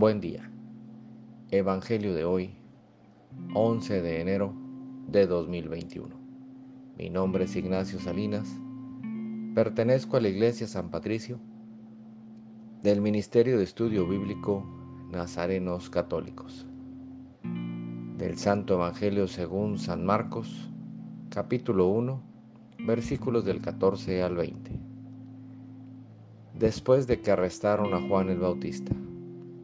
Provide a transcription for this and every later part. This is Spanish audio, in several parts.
Buen día. Evangelio de hoy, 11 de enero de 2021. Mi nombre es Ignacio Salinas. Pertenezco a la Iglesia San Patricio del Ministerio de Estudio Bíblico Nazarenos Católicos. Del Santo Evangelio según San Marcos, capítulo 1, versículos del 14 al 20. Después de que arrestaron a Juan el Bautista,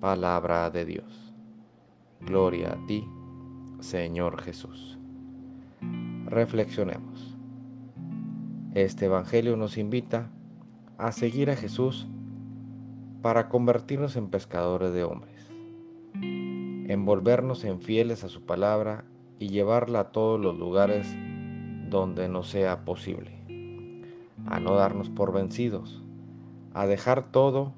Palabra de Dios. Gloria a ti, Señor Jesús. Reflexionemos. Este Evangelio nos invita a seguir a Jesús para convertirnos en pescadores de hombres, envolvernos en fieles a su palabra y llevarla a todos los lugares donde nos sea posible, a no darnos por vencidos, a dejar todo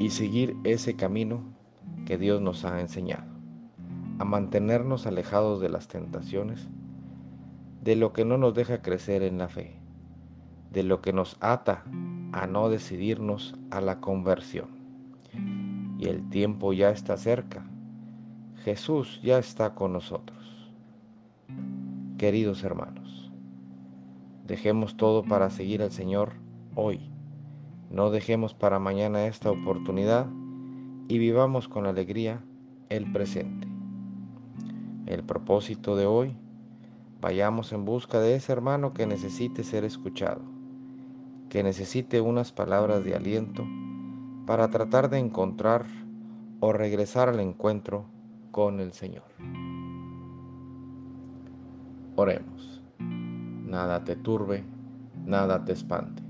y seguir ese camino que Dios nos ha enseñado, a mantenernos alejados de las tentaciones, de lo que no nos deja crecer en la fe, de lo que nos ata a no decidirnos a la conversión. Y el tiempo ya está cerca. Jesús ya está con nosotros. Queridos hermanos, dejemos todo para seguir al Señor hoy no dejemos para mañana esta oportunidad y vivamos con alegría el presente. El propósito de hoy, vayamos en busca de ese hermano que necesite ser escuchado, que necesite unas palabras de aliento para tratar de encontrar o regresar al encuentro con el Señor. Oremos. Nada te turbe, nada te espante